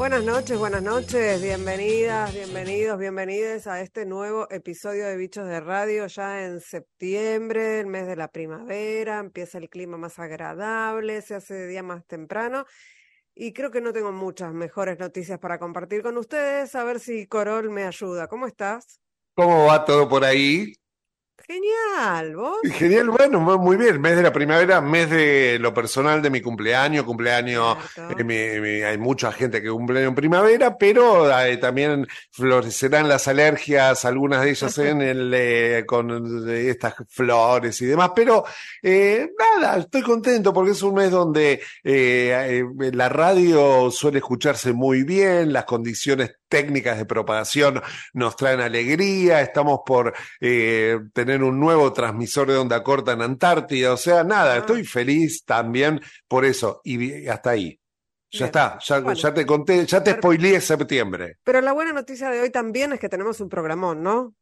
Buenas noches, buenas noches, bienvenidas, bienvenidos, bienvenidas a este nuevo episodio de Bichos de Radio ya en septiembre, el mes de la primavera, empieza el clima más agradable, se hace de día más temprano y creo que no tengo muchas mejores noticias para compartir con ustedes, a ver si Corol me ayuda. ¿Cómo estás? ¿Cómo va todo por ahí? Genial, ¿vos? Genial, bueno, muy bien. Mes de la primavera, mes de lo personal de mi cumpleaños, cumpleaños, eh, hay mucha gente que cumple en primavera, pero eh, también florecerán las alergias, algunas de ellas en el, eh, con estas flores y demás, pero nada, estoy contento porque es un mes donde la radio suele escucharse muy bien, las condiciones técnicas de propagación nos traen alegría, estamos por tener un nuevo transmisor de onda corta en Antártida. O sea, nada, ah. estoy feliz también por eso. Y hasta ahí. Ya está, ya, ya, te conté, ya te spoileé septiembre. Pero la buena noticia de hoy también es que tenemos un programón, ¿no?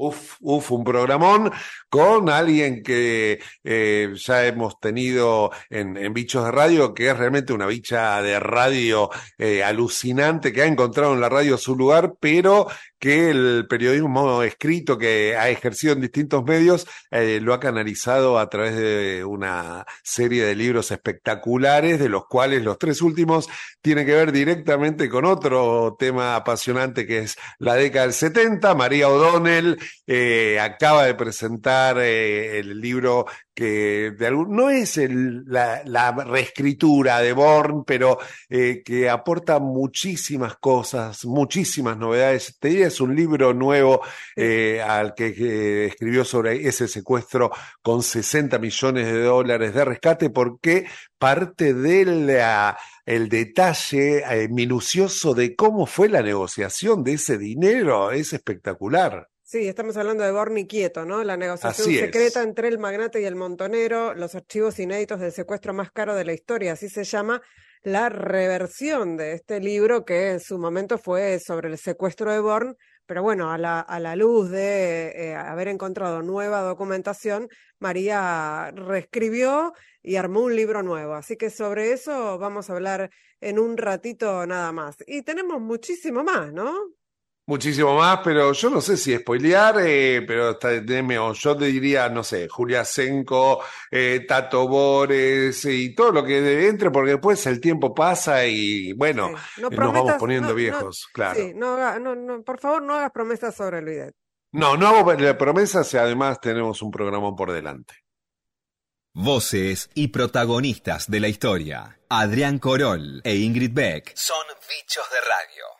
Uf, uf, un programón con alguien que eh, ya hemos tenido en, en, Bichos de Radio, que es realmente una bicha de radio eh, alucinante, que ha encontrado en la radio su lugar, pero que el periodismo escrito que ha ejercido en distintos medios eh, lo ha canalizado a través de una serie de libros espectaculares, de los cuales los tres últimos tienen que ver directamente con otro tema apasionante que es la década del 70. María O'Donnell eh, acaba de presentar eh, el libro que de algún, no es la, reescritura de Born, pero eh, que aporta muchísimas cosas, muchísimas novedades. Te diría, es un libro nuevo eh, al que, escribió sobre ese secuestro con 60 millones de dólares de rescate, porque parte del el detalle eh, minucioso de cómo fue la negociación de ese dinero es espectacular. Sí, estamos hablando de Borni Quieto, ¿no? La negociación secreta entre el magnate y el montonero, los archivos inéditos del secuestro más caro de la historia, así se llama la reversión de este libro que en su momento fue sobre el secuestro de Born, pero bueno, a la, a la luz de eh, haber encontrado nueva documentación, María reescribió y armó un libro nuevo. Así que sobre eso vamos a hablar en un ratito nada más. Y tenemos muchísimo más, ¿no? Muchísimo más, pero yo no sé si spoilear, eh, pero está, yo te diría, no sé, Julia Senko, eh, Tato Bores y todo lo que entre, porque después el tiempo pasa y bueno, nos vamos poniendo viejos, claro. Sí, no, no, por favor, no hagas promesas sobre el video. No, no hago promesas y además tenemos un programa por delante. Voces y protagonistas de la historia. Adrián Corol e Ingrid Beck son bichos de radio.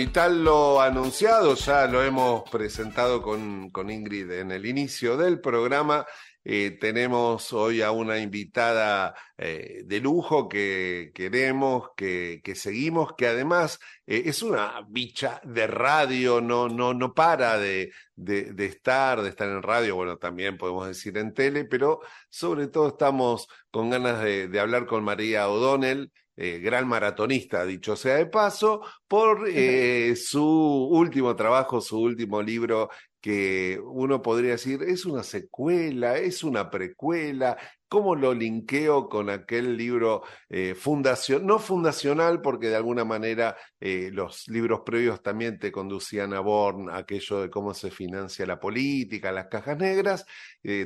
Y tal lo anunciado, ya lo hemos presentado con, con Ingrid en el inicio del programa. Eh, tenemos hoy a una invitada eh, de lujo que queremos, que, que seguimos, que además eh, es una bicha de radio, no, no, no para de, de, estar, de estar en radio, bueno, también podemos decir en tele, pero sobre todo estamos con ganas de hablar con María O'Donnell. Eh, gran maratonista, dicho sea de paso, por eh, su último trabajo, su último libro, que uno podría decir es una secuela, es una precuela, ¿Cómo lo linkeo con aquel libro eh, fundación, no fundacional, porque de alguna manera los libros previos también te conducían a Born, aquello de cómo se financia la política, las cajas negras,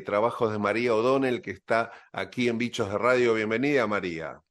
trabajos de María O'Donnell, que está aquí en Bichos de Radio. Bienvenida, María.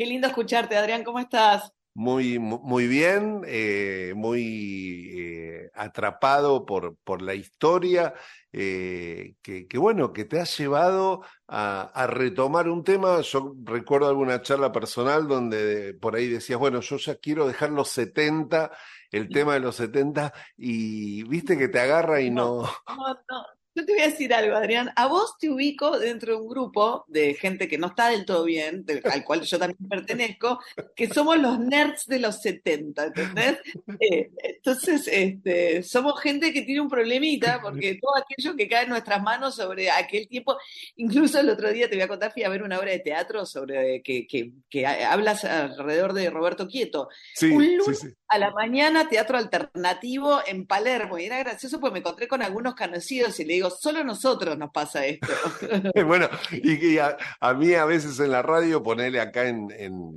Qué lindo escucharte, Adrián, ¿cómo estás? Muy, muy bien, eh, muy eh, atrapado por, por la historia, eh, que, bueno, que te ha llevado a, retomar un tema. Yo recuerdo alguna charla personal donde por ahí decías, bueno, yo ya quiero dejar los 70, el tema de los 70, y viste que te agarra y no. No, no, yo te voy a decir algo, Adrián. A vos te ubico dentro de un grupo de gente que no está del todo bien, al cual yo también pertenezco, que somos los nerds de los 70, ¿entendés? Eh, entonces, este, somos gente que tiene un problemita, porque todo aquello que cae en nuestras manos sobre aquel tiempo, incluso el otro día te voy a contar, fui a ver una obra de teatro sobre que, que, hablas alrededor de Roberto Quieto. un lunes a la mañana, teatro alternativo en Palermo, y era gracioso porque me encontré con algunos conocidos y le digo, solo a nosotros nos pasa esto. bueno, y, a, mí a veces en la radio, ponerle acá en,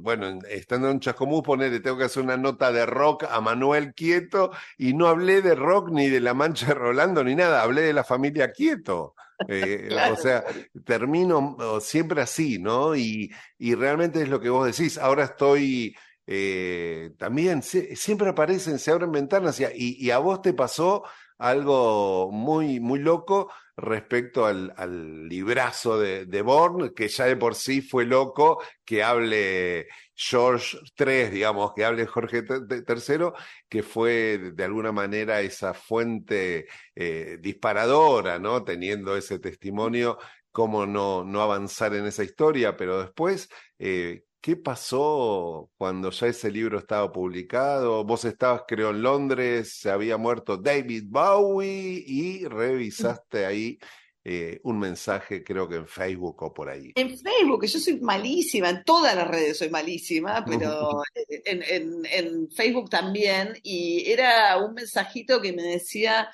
bueno, estando en Chascomús, ponerle, tengo que hacer una nota de rock a Manuel Quieto, y no hablé de rock ni de La Mancha de Rolando ni nada, hablé de la familia Quieto. Eh, o sea, termino siempre así, ¿no? Y, y realmente es lo que vos decís. Ahora estoy eh, también, siempre aparecen, se abren ventanas y, y, a vos te pasó algo muy, muy loco respecto al, al librazo de, de Born, que ya de por sí fue loco que hable George III, digamos, que hable Jorge III, que fue de alguna manera esa fuente eh, disparadora, ¿no? Teniendo ese testimonio, cómo no, no avanzar en esa historia, pero después, eh, ¿Qué pasó cuando ya ese libro estaba publicado? Vos estabas, creo, en Londres, se había muerto David Bowie y revisaste ahí eh, un mensaje, creo que en Facebook o por ahí. En Facebook, yo soy malísima, en todas las redes soy malísima, pero en, en Facebook también, y era un mensajito que me decía,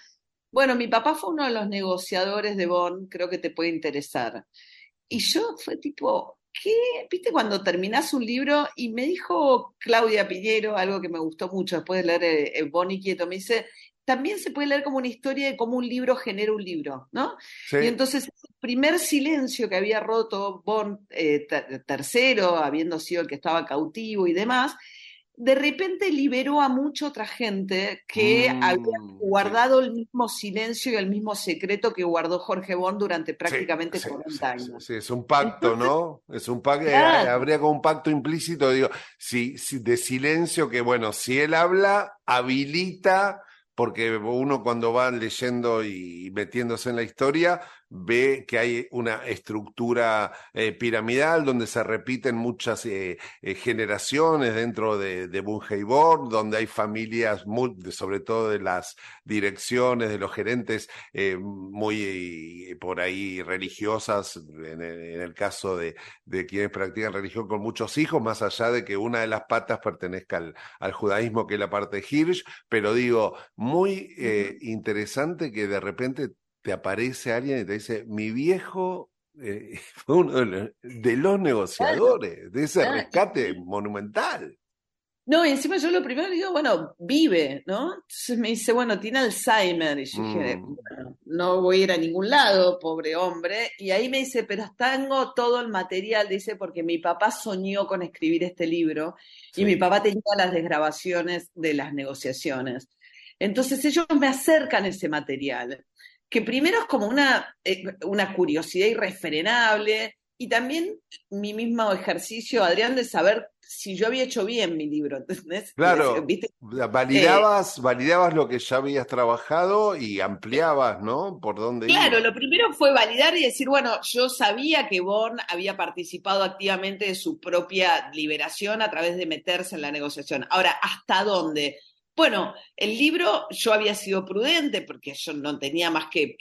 bueno, mi papá fue uno de los negociadores de Bonn, creo que te puede interesar. Y yo fue tipo, ¿qué? ¿Viste cuando terminás un libro? Y me dijo Claudia Piñero, algo que me gustó mucho después de leer eh, eh, Bonnie Quieto, me dice, también se puede leer como una historia de cómo un libro genera un libro, ¿no? Y entonces, el primer silencio que había roto Bon eh, tercero, habiendo sido el que estaba cautivo y demás, de repente liberó a mucha otra gente que había mm, guardado el mismo silencio y el mismo secreto que guardó Jorge Bond durante prácticamente 40 años. Sí, es un pacto, ¿no? Es un pacto, eh, habría como un pacto implícito, digo, de silencio que, bueno, si él habla, habilita porque uno cuando va leyendo y metiéndose en la historia ve que hay una estructura eh, piramidal donde se repiten muchas eh, eh, generaciones dentro de, de Board, donde hay familias, muy, sobre todo de las direcciones, de los gerentes, muy por ahí religiosas, en el, caso de, de, quienes practican religión con muchos hijos, más allá de que una de las patas pertenezca al, al judaísmo, que es la parte de Hirsch, pero digo, muy interesante que de repente te aparece alguien y te dice, mi viejo eh, fue uno de los, negociadores de ese rescate monumental. No, y encima yo lo primero digo, bueno, vive, ¿no? Entonces me dice, bueno, tiene Alzheimer. Y yo dije, mm. bueno, no voy a ir a ningún lado, pobre hombre. Y ahí me dice, pero tengo todo el material, dice, porque mi papá soñó con escribir este libro y mi papá tenía las desgrabaciones de las negociaciones. Entonces ellos me acercan ese material que primero es como una, eh, una curiosidad irrefrenable y también mi mismo ejercicio, Adrián, de saber si yo había hecho bien mi libro, ¿entendés? Claro, Validabas, eh, validabas lo que ya habías trabajado y ampliabas, ¿no? Por dónde Claro, lo primero fue validar y decir, bueno, yo sabía que Born había participado activamente de su propia liberación a través de meterse en la negociación. Ahora, ¿hasta dónde? Bueno, el libro yo había sido prudente porque yo no tenía más que,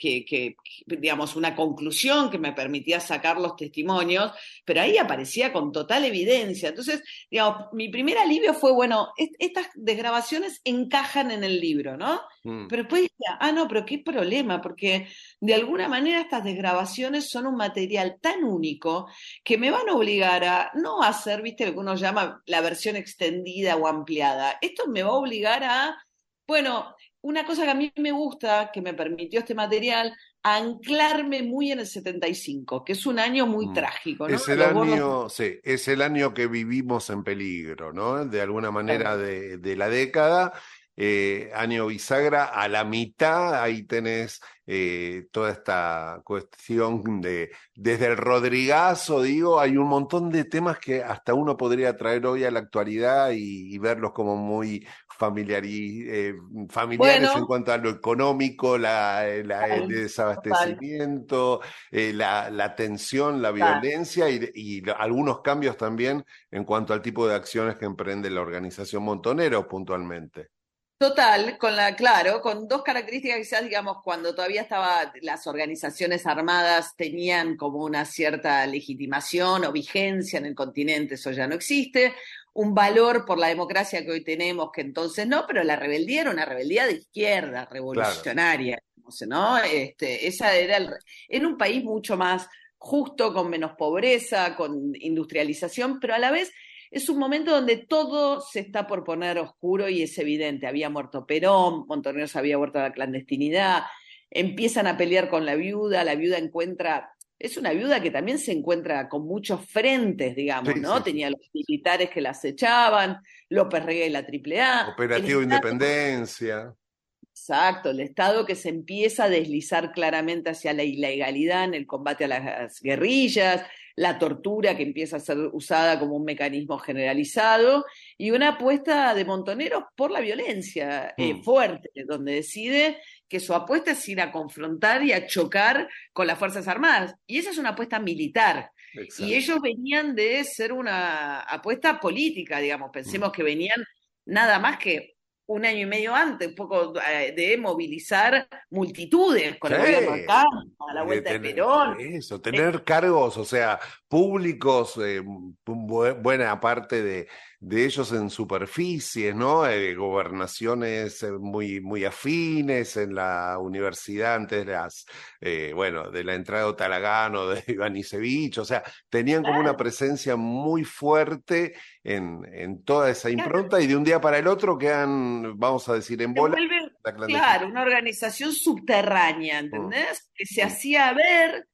digamos, una conclusión que me permitía sacar los testimonios, pero ahí aparecía con total evidencia. Entonces, digamos, mi primer alivio fue, bueno, estas desgrabaciones encajan en el libro, ¿no? Mm. Pero después decía, ah, no, pero qué problema, porque de alguna manera estas desgrabaciones son un material tan único que me van a obligar a no hacer, viste, lo que uno llama la versión extendida o ampliada. Esto me va a obligar a, bueno, una cosa que a mí me gusta, que me permitió este material, anclarme muy en el 75, que es un año muy mm. trágico. Es el año, sí, es el año que vivimos en peligro, ¿no? De alguna manera de, de la década eh, año bisagra, a la mitad ahí tenés eh, toda esta cuestión de, desde el Rodrigazo, digo, hay un montón de temas que hasta uno podría traer hoy a la actualidad y, verlos como muy eh, familiares en cuanto a lo económico, la, el desabastecimiento, la, tensión, la violencia y, y, algunos cambios también en cuanto al tipo de acciones que emprende la organización Montonero puntualmente. Total, con la, claro, con dos características quizás, digamos, cuando todavía estaba las organizaciones armadas tenían como una cierta legitimación o vigencia en el continente, eso ya no existe, un valor por la democracia que hoy tenemos, que entonces no, pero la rebeldía era una rebeldía de izquierda, revolucionaria, ¿no? Este, esa era en un país mucho más justo, con menos pobreza, con industrialización, pero a la vez es un momento donde todo se está por poner oscuro y es evidente. Había muerto Perón, Montoneros había muerto a la clandestinidad, empiezan a pelear con la viuda, la viuda encuentra, es una viuda que también se encuentra con muchos frentes, digamos, ¿no? Tenía los militares que la acechaban, López Rega y la AAA. Operativo Independencia. Exacto, el Estado que se empieza a deslizar claramente hacia la ilegalidad en el combate a las guerrillas, la tortura que empieza a ser usada como un mecanismo generalizado y una apuesta de Montoneros por la violencia eh, mm. fuerte, donde decide que su apuesta es ir a confrontar y a chocar con las Fuerzas Armadas. Y esa es una apuesta militar. Y ellos venían de ser una apuesta política, digamos, pensemos mm. que venían nada más que un año y medio antes, un poco eh, de movilizar multitudes con el gobierno acá, a la vuelta de, Perón. Eso, tener cargos, o sea, públicos, eh, buena parte de, de ellos en superficies, ¿no? Eh, gobernaciones eh, muy, muy afines en la universidad antes de las, eh, bueno, de la entrada de Otalagano, de Ivanisevich, o sea, tenían como una presencia muy fuerte en, en toda esa impronta y de un día para el otro quedan, vamos a decir, en bola. claro, una organización subterránea, mm. ¿entendés? Que se hacía ver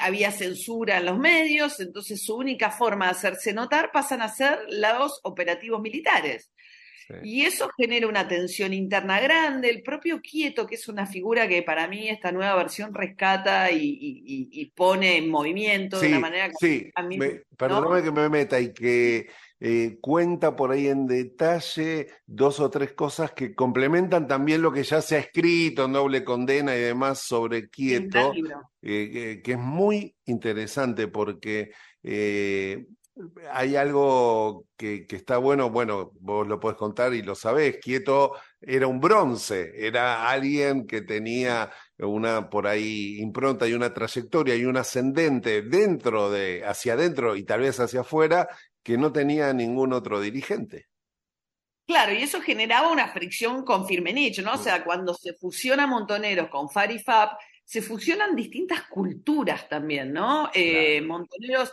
había censura en los medios, entonces su única forma de hacerse notar pasan a ser los operativos militares. Y eso genera una tensión interna grande. El propio Quieto, que es una figura que para mí esta nueva versión rescata y, pone en movimiento de una manera que sí. a mí, perdóname que me meta y que eh, cuenta por ahí en detalle dos o tres cosas que complementan también lo que ya se ha escrito en doble condena y demás sobre Quieto, eh, que es muy interesante porque eh, hay algo que, que, está bueno, bueno, vos lo podés contar y lo sabés, Quieto era un bronce, era alguien que tenía una por ahí impronta y una trayectoria y un ascendente dentro de, hacia adentro y tal vez hacia afuera, que no tenía ningún otro dirigente. Claro, y eso generaba una fricción con Firmenich, ¿no? O sea, cuando se fusiona Montoneros con Farifab, se fusionan distintas culturas también, ¿no? Eh, Montoneros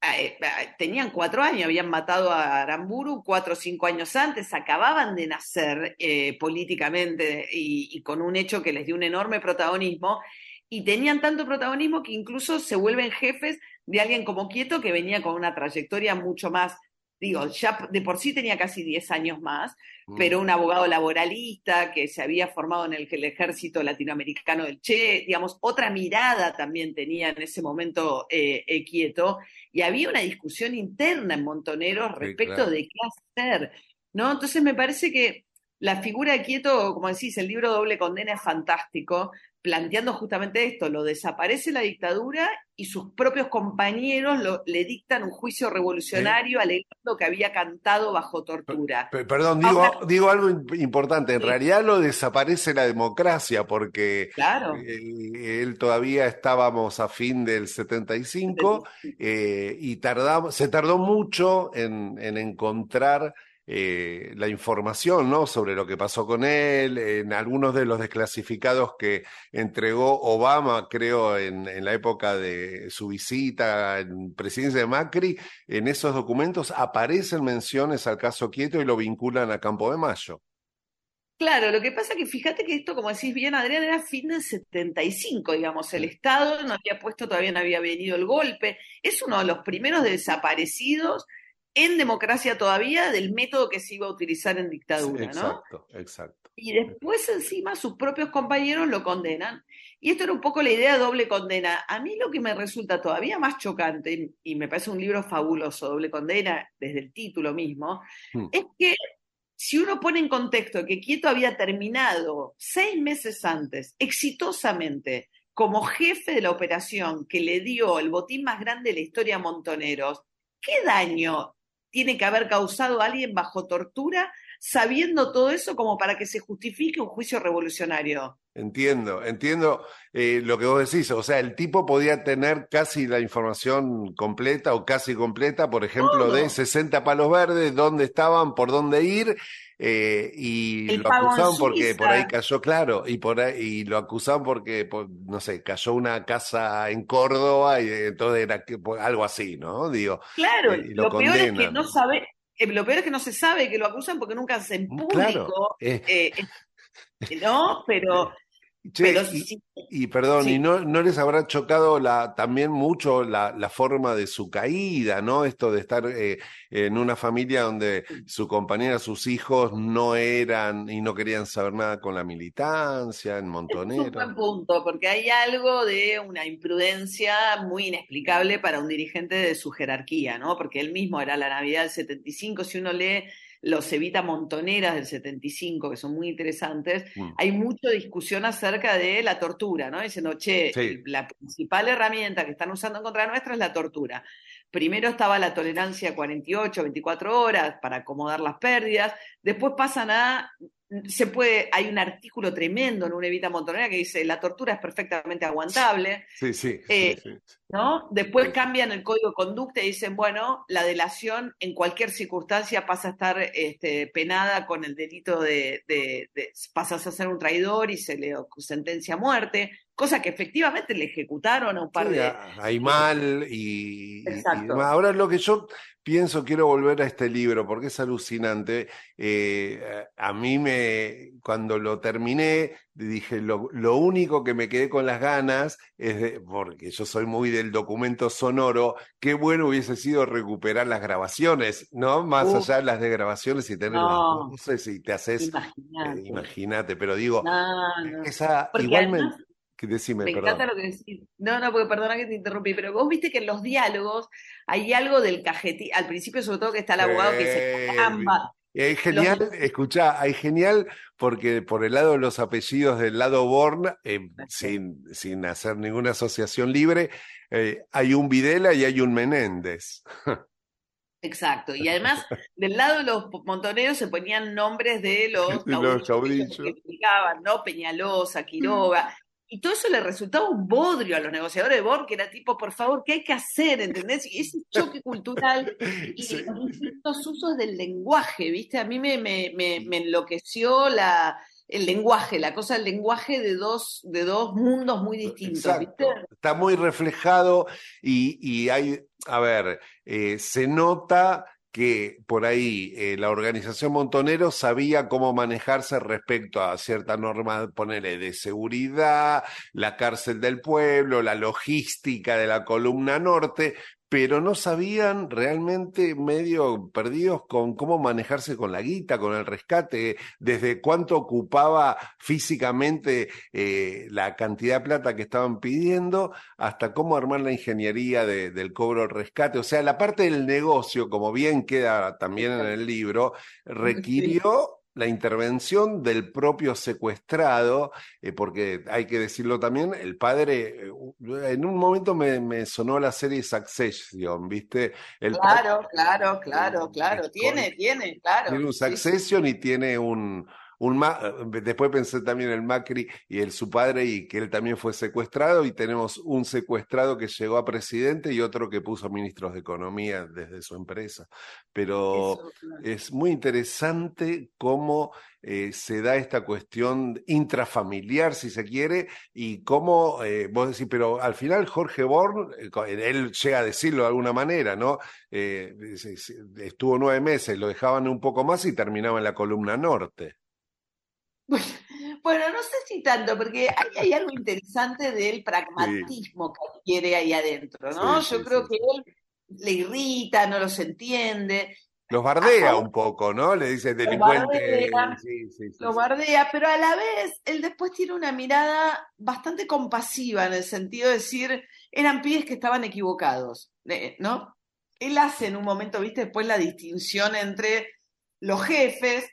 eh, eh, tenían cuatro años, habían matado a Aramburu cuatro o cinco años antes, acababan de nacer políticamente y, y, con un hecho que les dio un enorme protagonismo, y tenían tanto protagonismo que incluso se vuelven jefes de alguien como Quieto que venía con una trayectoria mucho más, digo, ya de por sí tenía casi 10 años más, mm. pero un abogado laboralista que se había formado en el, el, ejército latinoamericano del Che, digamos, otra mirada también tenía en ese momento eh, eh, Quieto, y había una discusión interna en Montoneros respecto de qué hacer, ¿no? Entonces me parece que la figura de Quieto, como decís, el libro Doble Condena es fantástico, planteando justamente esto, lo desaparece la dictadura y sus propios compañeros le dictan un juicio revolucionario alegando que había cantado bajo tortura. perdón, digo, digo algo importante, en realidad lo desaparece la democracia porque claro. él, todavía estábamos a fin del 75 eh, y tardamos, se tardó mucho en, en encontrar eh, la información ¿no? sobre lo que pasó con él, en algunos de los desclasificados que entregó Obama, creo, en, en la época de su visita en presidencia de Macri, en esos documentos aparecen menciones al caso Quieto y lo vinculan a Campo de Mayo. Claro, lo que pasa que fíjate que esto, como decís bien, Adrián, era fin del 75, digamos, el Estado no había puesto, todavía no había venido el golpe, es uno de los primeros desaparecidos en democracia todavía del método que se iba a utilizar en dictadura, exacto, ¿no? Exacto, Y después encima sus propios compañeros lo condenan. Y esto era un poco la idea de doble condena. A mí lo que me resulta todavía más chocante, y me parece un libro fabuloso, doble condena, desde el título mismo, hmm. es que si uno pone en contexto que Quieto había terminado seis meses antes, exitosamente, como jefe de la operación que le dio el botín más grande de la historia a Montoneros, ¿qué daño tiene que haber causado alguien bajo tortura sabiendo todo eso como para que se justifique un juicio revolucionario? Entiendo, entiendo eh, lo que vos decís. O sea, el tipo podía tener casi la información completa o casi completa, por ejemplo, de 60 palos verdes, dónde estaban, por dónde ir, eh, y lo acusaban porque por ahí cayó, claro, y por ahí y lo acusaban porque, no sé, cayó una casa en Córdoba y entonces era algo así, ¿no? Digo. Claro, eh, lo, peor es que no sabe, lo peor es que no se sabe que lo acusan porque nunca se en mm, público. ¿No? Pero y, perdón, ¿y no, no, les habrá chocado la, también mucho la, la, forma de su caída, ¿no? Esto de estar eh, en una familia donde su compañera, sus hijos no eran y no querían saber nada con la militancia, en Montonero. Es un buen punto, porque hay algo de una imprudencia muy inexplicable para un dirigente de su jerarquía, ¿no? Porque él mismo era la Navidad del 75, si uno lee los Evita Montoneras del 75, que son muy interesantes, mm. hay mucha discusión acerca de la tortura, ¿no? Diciendo, che, la principal herramienta que están usando en contra nuestra es la tortura. Primero estaba la tolerancia a 48, 24 horas para acomodar las pérdidas, después pasan a se puede, hay un artículo tremendo en una Evita Montonera que dice la tortura es perfectamente aguantable. Sí, sí. Eh, ¿no? Después cambian el código de conducta y dicen, bueno, la delación en cualquier circunstancia pasa a estar este, penada con el delito de, de, pasas a ser un traidor y se le sentencia a muerte, cosa que efectivamente le ejecutaron a un par de... Hay mal y, ahora lo que yo pienso, quiero volver a este libro porque es alucinante. Eh, a mí me, cuando lo terminé, dije, lo, lo, único que me quedé con las ganas es de, porque yo soy muy del documento sonoro, qué bueno hubiese sido recuperar las grabaciones, ¿no? Más allá de las de grabaciones y tener no, no sé si te haces, eh, imagínate, pero digo, esa igualmente... Decime, me encanta lo que decís. No, no, porque perdona que te interrumpí, pero vos viste que en los diálogos hay algo del cajetí, al principio sobre todo que está el abogado que dice, caramba, hay genial, escucha, hay genial porque por el lado de los apellidos del lado Born, eh, sin, sin hacer ninguna asociación libre, eh, hay un Videla y hay un Menéndez. Exacto, y además del lado de los montoneros se ponían nombres de los, los que explicaban, ¿no? Peñalosa, Quiroga, y todo eso le resultaba un bodrio a los negociadores de Born, que era tipo, por favor, ¿qué hay que hacer? ¿Entendés? Y ese choque cultural y los distintos usos del lenguaje, ¿viste? A mí me, me, me, enloqueció la, el lenguaje, la cosa del lenguaje de dos, de dos mundos muy distintos. ¿viste? Está muy reflejado y, y hay, a ver, eh, se nota que por ahí eh, la organización Montonero sabía cómo manejarse respecto a cierta norma, ponerle de seguridad, la cárcel del pueblo, la logística de la columna norte, pero no sabían realmente medio perdidos con cómo manejarse con la guita, con el rescate, desde cuánto ocupaba físicamente eh, la cantidad de plata que estaban pidiendo, hasta cómo armar la ingeniería del cobro del rescate. O sea, la parte del negocio, como bien queda también en el libro, requirió la intervención del propio secuestrado, eh, porque hay que decirlo también, el padre, eh, en un momento me, sonó la serie Succession, ¿viste? El claro, claro, claro, claro, tiene, tiene, claro. Tiene un Succession y tiene un, después pensé también en el Macri y el su padre y que él también fue secuestrado y tenemos un secuestrado que llegó a presidente y otro que puso ministros de economía desde su empresa. Pero es muy interesante cómo eh, se da esta cuestión intrafamiliar, si se quiere, y cómo eh, vos decís, pero al final Jorge Born, eh, él llega a decirlo de alguna manera, ¿no? estuvo nueve meses, lo dejaban un poco más y terminaba en la columna norte. Bueno, no sé si tanto, porque hay, algo interesante del pragmatismo que quiere ahí adentro, ¿no? Yo creo que él le irrita, no los entiende. Los bardea un poco, ¿no? Le dice delincuente. Los bardea, pero a la vez él después tiene una mirada bastante compasiva en el sentido de decir, eran pibes que estaban equivocados, ¿no? Él hace en un momento, viste, después la distinción entre los jefes.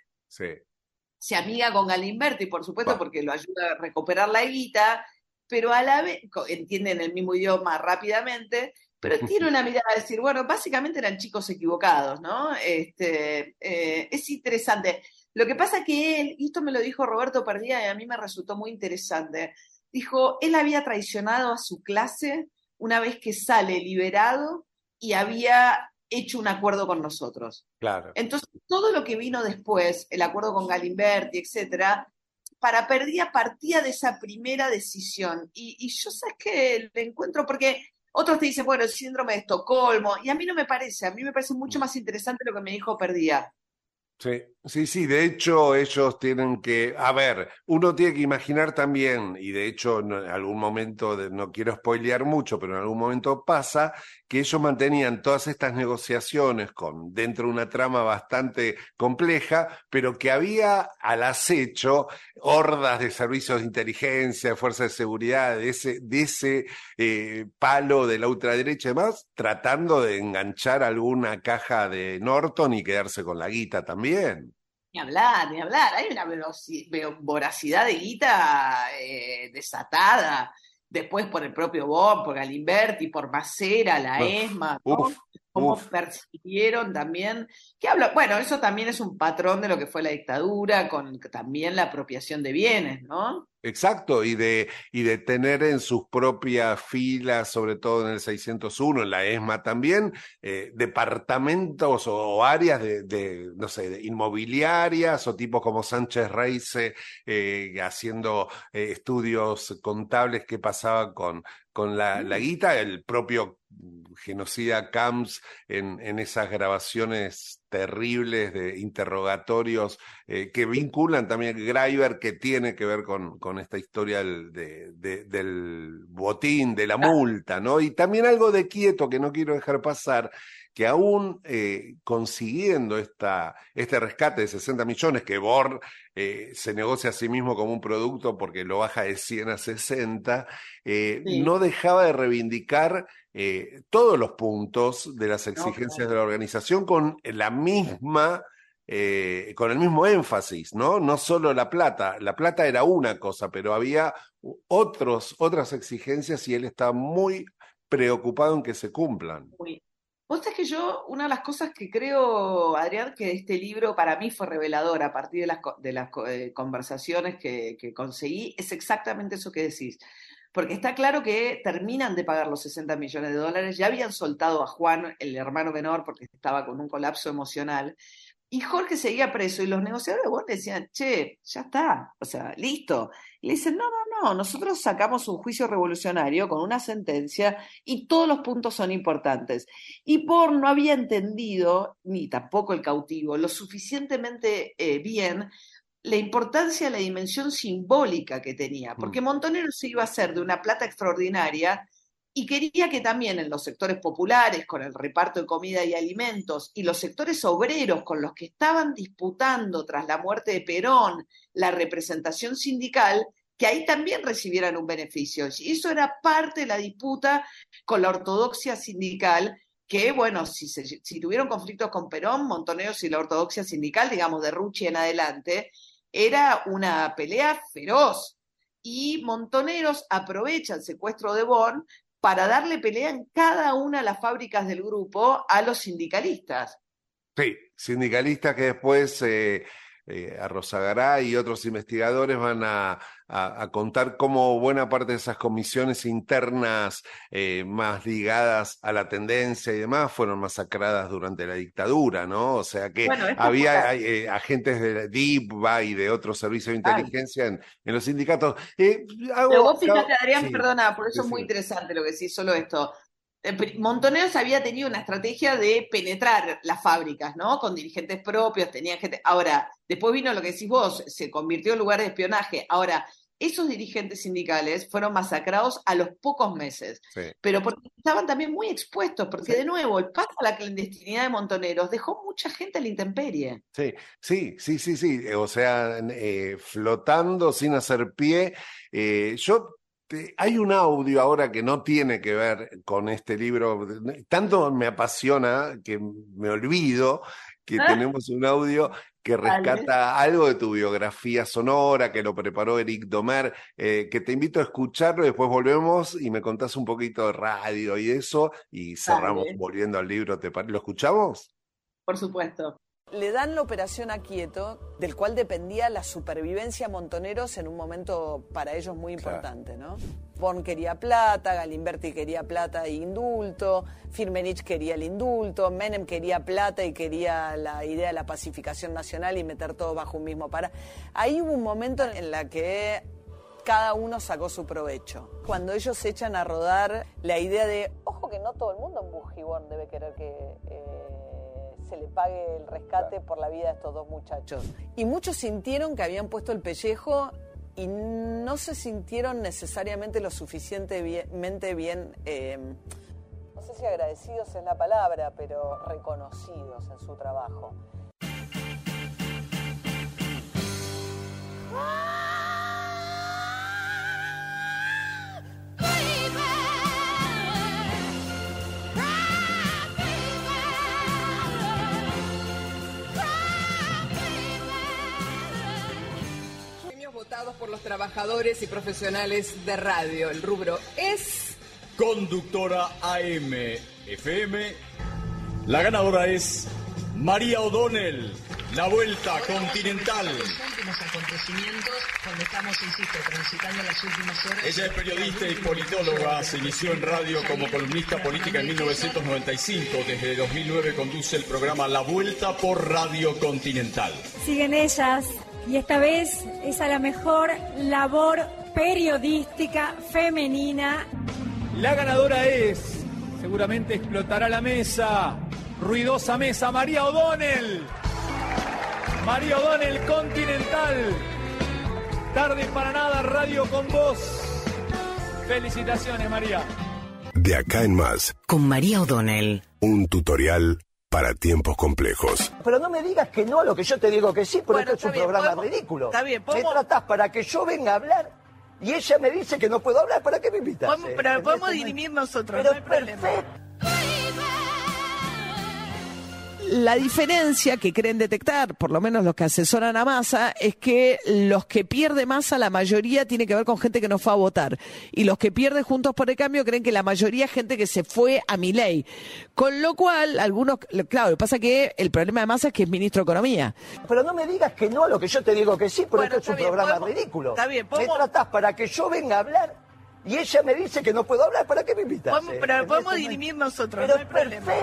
Se amiga con Galimberti, por supuesto, porque lo ayuda a recuperar la guita, pero a la vez, entienden el mismo idioma rápidamente, pero tiene una mirada de decir, bueno, básicamente eran chicos equivocados, ¿no? Este, eh, es interesante. Lo que pasa que él, y esto me lo dijo Roberto Perdía y a mí me resultó muy interesante, dijo, él había traicionado a su clase una vez que sale liberado y había hecho un acuerdo con nosotros. Claro. Entonces, todo lo que vino después, el acuerdo con Galimberti, etcétera, para Perdía partía de esa primera decisión. Y, y yo sé que le encuentro, porque otros te dicen, bueno, el síndrome de Estocolmo, y a mí no me parece, a mí me parece mucho mm. más interesante lo que me dijo Perdía. Sí, sí, sí, de hecho ellos tienen que, a ver, uno tiene que imaginar también, y de hecho en algún momento, no quiero spoilear mucho, pero en algún momento pasa que ellos mantenían todas estas negociaciones con dentro de una trama bastante compleja, pero que había al acecho hordas de servicios de inteligencia, de fuerzas de seguridad, de ese, de ese eh, palo de la ultraderecha y demás, tratando de enganchar alguna caja de Norton y quedarse con la guita también. Ni hablar, ni hablar. Hay una voracidad de guita eh, desatada. Después por el propio Bob, por Galimberti, por Macera, la ESMA, cómo persiguieron también. ¿Qué habla? Bueno, eso también es un patrón de lo que fue la dictadura, con también la apropiación de bienes, ¿no? Exacto, y de, y de tener en sus propias filas, sobre todo en el 601, en la ESMA también, eh, departamentos o, áreas de, no sé, inmobiliarias o tipos como Sánchez Reise eh, haciendo eh, estudios contables que pasaban con, con la, la, guita, el propio genocida Camps en, en esas grabaciones terribles de interrogatorios eh, que vinculan también Greiber, que tiene que ver con, con esta historia del, del botín, de la multa, ¿no? Y también algo de quieto que no quiero dejar pasar, que aún eh, consiguiendo esta, este rescate de 60 millones, que Bor eh, se negocia a sí mismo como un producto porque lo baja de 100 a 60, no dejaba de reivindicar eh, todos los puntos de las exigencias de la organización con la misma, eh, con el mismo énfasis, ¿no? No solo la plata, la plata era una cosa, pero había otros, otras exigencias y él está muy preocupado en que se cumplan. Vos sabés que yo, una de las cosas que creo, Adrián, que este libro para mí fue revelador a partir de las, de las eh, conversaciones que, conseguí, es exactamente eso que decís porque está claro que terminan de pagar los 60 millones de dólares, ya habían soltado a Juan, el hermano menor, porque estaba con un colapso emocional, y Jorge seguía preso y los negociadores de Bonn decían, che, ya está, o sea, listo. Y le dicen, no, no, no, nosotros sacamos un juicio revolucionario con una sentencia y todos los puntos son importantes. Y por no había entendido, ni tampoco el cautivo, lo suficientemente eh, bien la importancia, la dimensión simbólica que tenía, porque mm. Montonero se iba a hacer de una plata extraordinaria y quería que también en los sectores populares, con el reparto de comida y alimentos, y los sectores obreros con los que estaban disputando tras la muerte de Perón la representación sindical, que ahí también recibieran un beneficio. Y eso era parte de la disputa con la ortodoxia sindical, que, bueno, si, si tuvieron conflictos con Perón, Montoneros y la ortodoxia sindical, digamos, de Rucci en adelante, era una pelea feroz. Y Montoneros aprovecha el secuestro de Bonn para darle pelea en cada una de las fábricas del grupo a los sindicalistas. Sí, sindicalistas que después eh, eh, Arrozagará y otros investigadores van a, contar cómo buena parte de esas comisiones internas eh, más ligadas a la tendencia y demás fueron masacradas durante la dictadura, ¿no? O sea que había eh, agentes de DIPBA y de otros servicios de inteligencia en, los sindicatos. Pero vos fíjate, Adrián, perdona, por eso es muy interesante lo que sí, solo esto. Montoneros había tenido una estrategia de penetrar las fábricas, ¿no? Con dirigentes propios, tenía gente. Ahora, después vino lo que decís vos, se convirtió en lugar de espionaje. Ahora, esos dirigentes sindicales fueron masacrados a los pocos meses, pero porque estaban también muy expuestos, porque de nuevo el paso a la clandestinidad de Montoneros dejó mucha gente a la intemperie. Sí, sí, sí, sí, sí, o sea, eh, flotando sin hacer pie. Eh, yo hay un audio ahora que no tiene que ver con este libro, tanto me apasiona que me olvido que ah. tenemos un audio que rescata algo de tu biografía sonora, que lo preparó Eric Domer, eh, que te invito a escucharlo y después volvemos y me contás un poquito de radio y eso, y cerramos volviendo al libro. ¿Te ¿Lo escuchamos? Por supuesto. Le dan la operación a Quieto, del cual dependía la supervivencia Montoneros en un momento para ellos muy importante, ¿no? Born quería plata, Galimberti quería plata e indulto, Firmenich quería el indulto, Menem quería plata y quería la idea de la pacificación nacional y meter todo bajo un mismo para. Ahí hubo un momento en la que cada uno sacó su provecho. Cuando ellos echan a rodar la idea de, ojo que no todo el mundo en Bujibón debe querer que... Eh, se le pague el rescate por la vida de estos dos muchachos. Y muchos sintieron que habían puesto el pellejo y no se sintieron necesariamente lo suficientemente bien, em, no sé si agradecidos es la palabra, pero reconocidos en su trabajo. Por los trabajadores y profesionales de radio. El rubro es... Conductora AM FM. La ganadora es María O'Donnell. La vuelta continental. Los acontecimientos cuando estamos, insisto, transitando las últimas horas. Ella es periodista y politóloga. Se inició en radio como columnista política en 1995. Desde 2009 conduce el programa La Vuelta por Radio Continental. Siguen ellas y esta vez es a la mejor labor periodística femenina. La ganadora es, seguramente explotará la mesa, ruidosa mesa, María O'Donnell. María O'Donnell Continental. Tarde para nada, radio con vos. Felicitaciones, María. De acá en más. Con María O'Donnell. Un tutorial para tiempos complejos. Pero no me digas que no a lo que yo te digo que sí, porque esto es un programa ridículo. Está bien, Me tratás para que yo venga a hablar y ella me dice que no puedo hablar. ¿Para qué me invitas? pero podemos dirimir nosotros, no hay problema la diferencia que creen detectar, por lo menos los que asesoran a masa, es que los que pierde masa, la mayoría tiene que ver con gente que no fue a votar. Y los que pierden Juntos por el Cambio creen que la mayoría es gente que se fue a mi ley. Con lo cual, algunos, claro, lo que pasa es que el problema de masa es que es ministro de Economía. Pero no me digas que no a lo que yo te digo que sí, porque esto es un programa ridículo. Está bien, Me tratás para que yo venga a hablar y ella me dice que no puedo hablar, ¿para qué me invitas? pero podemos dirimir nosotros, no hay problema.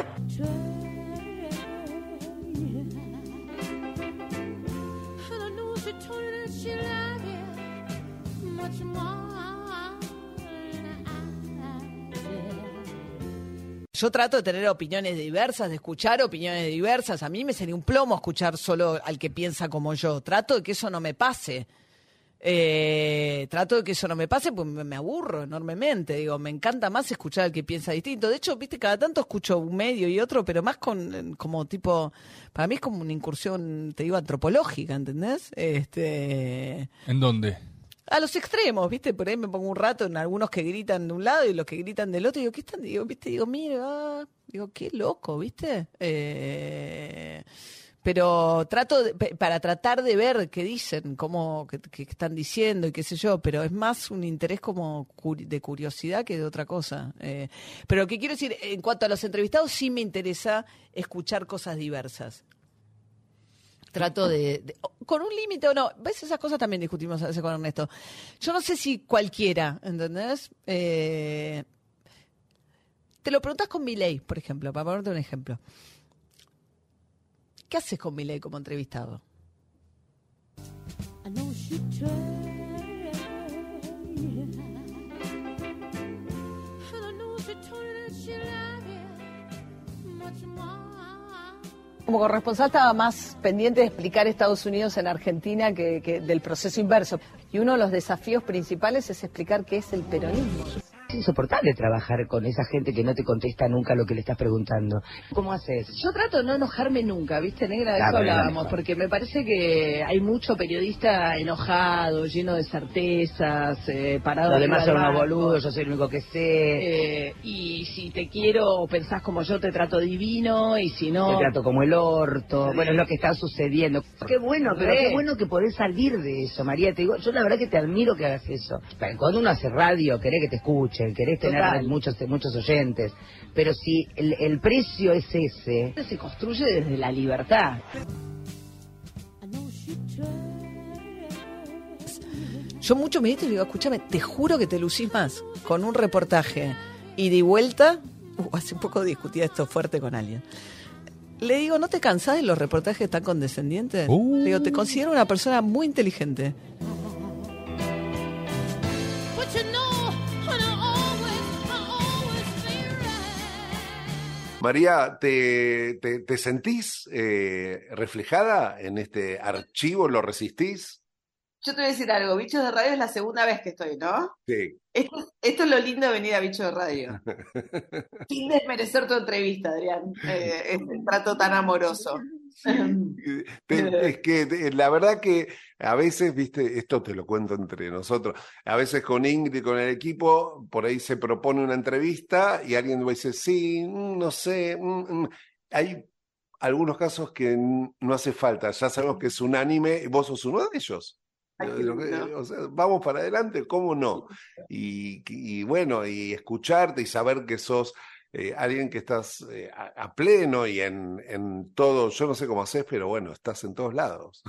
Yo trato de tener opiniones diversas, de escuchar opiniones diversas. A mí me sería un plomo escuchar solo al que piensa como yo. Trato de que eso no me pase. Eh, trato de que eso no me pase, pues me, aburro enormemente. Digo, me encanta más escuchar al que piensa distinto. De hecho, viste, cada tanto escucho un medio y otro, pero más con como tipo, para mí es como una incursión, te digo, antropológica, ¿entendés? Este. ¿En dónde? A los extremos, ¿viste? Por ahí me pongo un rato en algunos que gritan de un lado y los que gritan del otro. Digo, ¿qué están? Digo, ¿viste? Digo, mira, digo, qué loco, ¿viste? Eh, pero trato para tratar de ver qué dicen, cómo qué, están diciendo y qué sé yo, pero es más un interés como de curiosidad que de otra cosa. Eh, pero lo que quiero decir, en cuanto a los entrevistados, sí me interesa escuchar cosas diversas trato de, con un límite o no. ¿Ves? Esas cosas también discutimos a veces con Ernesto. Yo no sé si cualquiera, ¿entendés? Eh, te lo preguntas con ley, por ejemplo, para ponerte un ejemplo. ¿Qué haces con ley como entrevistado? Como corresponsal estaba más pendiente de explicar Estados Unidos en Argentina que, que del proceso inverso. Y uno de los desafíos principales es explicar qué es el peronismo. Insoportable trabajar con esa gente que no te contesta nunca lo que le estás preguntando. ¿Cómo haces? Yo trato de no enojarme nunca, ¿viste, negra? De eso hablábamos, porque me parece que hay mucho periodista enojado, lleno de certezas, eh, parado. Los demás son unos boludos, yo soy el único que sé. Eh, y si te quiero o pensás como yo, te trato divino, y si no. Te trato como el orto. Bueno, es lo que está sucediendo. Qué bueno, pero qué bueno que podés salir de eso, María. Te digo, yo la verdad que te admiro que hagas eso. Cuando uno hace radio, querés que te querés tener muchos, muchos oyentes, pero si el, precio es ese... Se construye desde la libertad. Yo mucho me digo, escúchame, te juro que te lucís más con un reportaje y de vuelta, uh, hace un poco discutía esto fuerte con alguien. Le digo, ¿no te cansás de los reportajes tan condescendientes? Le digo, te considero una persona muy inteligente. María, ¿te, te, sentís eh, reflejada en este archivo? ¿Lo resistís? Yo te voy a decir algo, Bichos de Radio es la segunda vez que estoy, ¿no? Sí. Esto, es lo lindo de venir a Bichos de Radio. Sin desmerecer tu entrevista, Adrián, eh, este trato tan amoroso. es que la verdad que a veces, viste, esto te lo cuento entre nosotros, a veces con Ingrid, con el equipo, por ahí se propone una entrevista y alguien dice, sí, mm, no sé, mm, mm". hay algunos casos que no hace falta, ya sabemos que es unánime, y vos sos uno de ellos. vamos para adelante, ¿cómo no? y, bueno, y escucharte y saber que sos eh, alguien que estás eh, a, pleno y en, en todo, yo no sé cómo haces, pero bueno, estás en todos lados.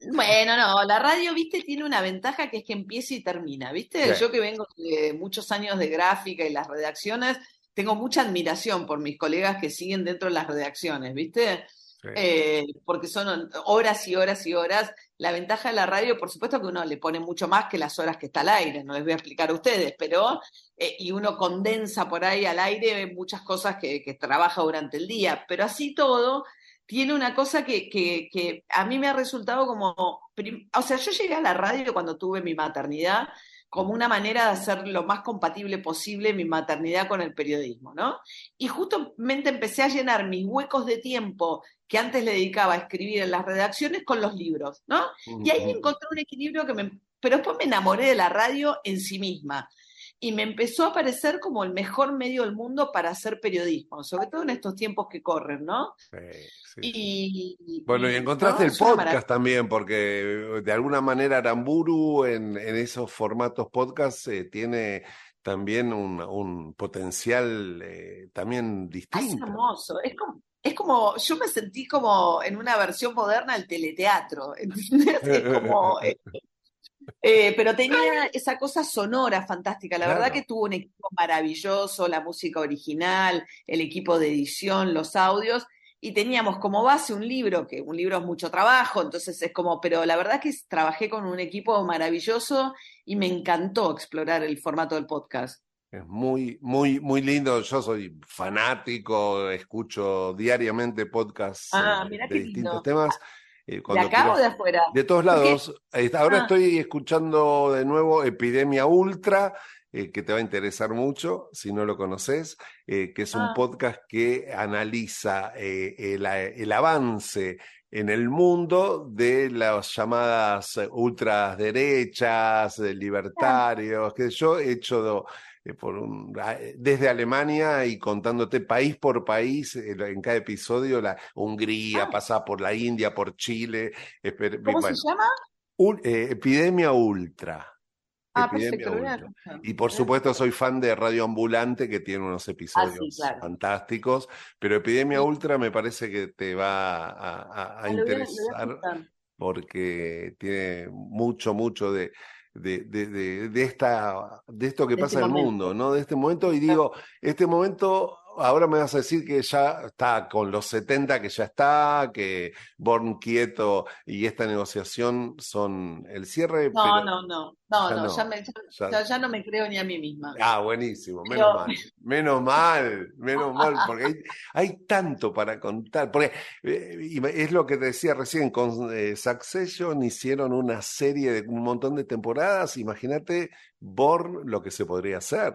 Bueno, no, la radio, viste, tiene una ventaja que es que empieza y termina, viste. Yo que vengo de muchos años de gráfica y las redacciones, tengo mucha admiración por mis colegas que siguen dentro de las redacciones, viste. Eh, porque son horas y horas y horas. La ventaja de la radio, por supuesto que uno le pone mucho más que las horas que está al aire, no les voy a explicar a ustedes, pero eh, y uno condensa por ahí al aire muchas cosas que, que, trabaja durante el día, pero así todo tiene una cosa que, que, que a mí me ha resultado como, o sea, yo llegué a la radio cuando tuve mi maternidad como una manera de hacer lo más compatible posible mi maternidad con el periodismo, ¿no? Y justamente empecé a llenar mis huecos de tiempo que antes le dedicaba a escribir en las redacciones con los libros, ¿no? Y ahí encontré un equilibrio que me... Pero después me enamoré de la radio en sí misma y me empezó a parecer como el mejor medio del mundo para hacer periodismo, sobre todo en estos tiempos que corren, ¿no? Sí, Y, bueno, y encontraste el podcast también, porque de alguna manera Aramburu en, en esos formatos podcast eh, tiene también un, potencial eh, también distinto. Es hermoso, es como, es como, yo me sentí como en una versión moderna del teleteatro, ¿entendés? Es como, eh, pero tenía esa cosa sonora fantástica. La verdad que tuvo un equipo maravilloso, la música original, el equipo de edición, los audios. Y teníamos como base un libro, que un libro es mucho trabajo, entonces es como, pero la verdad que trabajé con un equipo maravilloso y me encantó explorar el formato del podcast. Es muy, muy, muy lindo. Yo soy fanático, escucho diariamente podcasts ah, eh, de distintos temas. Eh, ¿De acá o de afuera? De todos lados. Ahora ah. estoy escuchando de nuevo Epidemia Ultra, eh, que te va a interesar mucho si no lo conoces, eh, que es un ah. podcast que analiza el, avance en el mundo de las llamadas ultraderechas, de libertarios, que yo he hecho eh, por un, ah, eh, desde Alemania y contándote país por país eh, en cada episodio, la Hungría, ah. pasa por la India, por Chile. ¿Cómo se llama? Epidemia Ultra. Ah, Epidemia Y por supuesto soy fan de Radio Ambulante, que tiene unos episodios fantásticos, pero Epidemia Ultra me parece que te va a, interesar porque tiene mucho, mucho de, de, de, de, esta, de esto que pasa este en el mundo, ¿no? De este momento, y digo, este momento ahora me vas a decir que ya está con los 70, que ya está, que Born quieto y esta negociación son el cierre. No, no, no, no, no, ya, no me creo ni a mí misma. Ah, buenísimo, menos mal, menos mal, menos mal, porque hay, tanto para contar. Porque eh, es lo que te decía recién, con eh, Succession hicieron una serie de un montón de temporadas, imagínate Born lo que se podría hacer.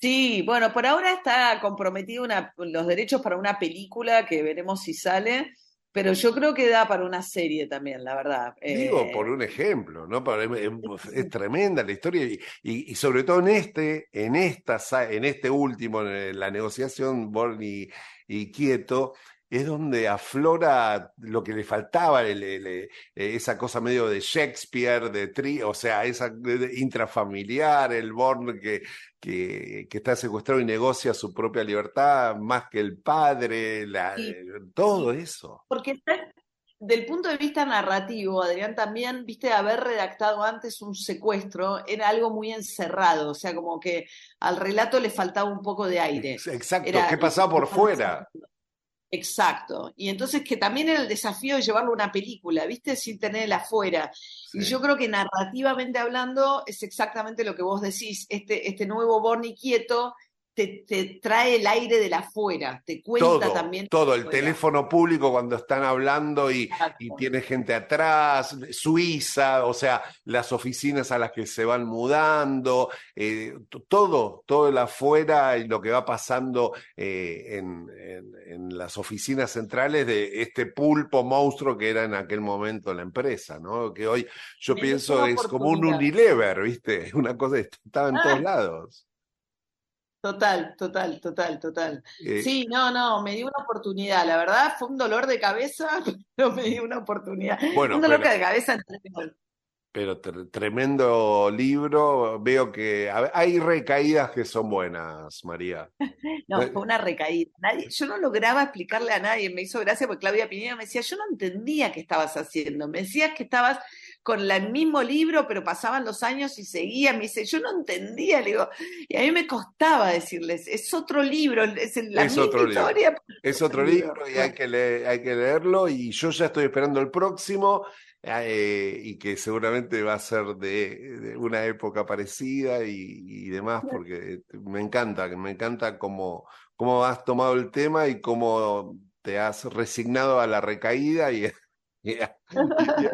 Sí, bueno, por ahora está comprometido los derechos para una película que veremos si sale, pero yo creo que da para una serie también, la verdad. Digo, eh, por un ejemplo, ¿no? Es, tremenda la historia y, sobre todo en este, en esta, en este último, en la negociación Born y Quieto, es donde aflora lo que le faltaba, eh, esa cosa medio de Shakespeare, de tri, o sea, esa intrafamiliar, el Born que, que, está secuestrado y negocia su propia libertad más que el padre, todo eso. Porque del punto de vista narrativo, Adrián, también, viste, haber redactado antes un secuestro era algo muy encerrado, o sea, como que al relato le faltaba un poco de aire. Exacto, ¿qué pasaba por fuera? Exacto. Y entonces que también era el desafío de llevarlo a una película, ¿viste? Sin tenerla afuera. Y yo creo que narrativamente hablando es exactamente lo que vos decís. Este, este nuevo Borny quieto te, trae el aire de la afuera, te cuenta también. Todo, el teléfono público cuando están hablando y, tiene gente atrás, Suiza, o sea, las oficinas a las que se van mudando, eh, todo, todo el afuera y lo que va pasando eh, en, las oficinas centrales de este pulpo monstruo que era en aquel momento la empresa, ¿no? Que hoy yo pienso es como un Unilever, ¿viste? Una cosa que estaba en todos ah. lados. Total, total, total, total. Eh, sí, no, no, me dio una oportunidad. La verdad fue un dolor de cabeza, pero me dio una oportunidad. Bueno, un dolor de cabeza Pero tremendo libro. Veo que hay recaídas que son buenas, María. no, fue una recaída. Nadie, yo no lograba explicarle a nadie. Me hizo gracia porque Claudia Pineda me decía, yo no entendía qué estabas haciendo. Me decías que estabas con el mismo libro, pero pasaban los años y seguía. Me dice, yo no entendía, le digo, y a mí me costaba decirles, es otro libro, es la misma historia. Es otro libro y hay que, hay que leerlo y yo ya estoy esperando el próximo. Eh, y que seguramente va a ser de, una época parecida y, demás, porque me encanta, me encanta cómo, cómo has tomado el tema y cómo te has resignado a la recaída y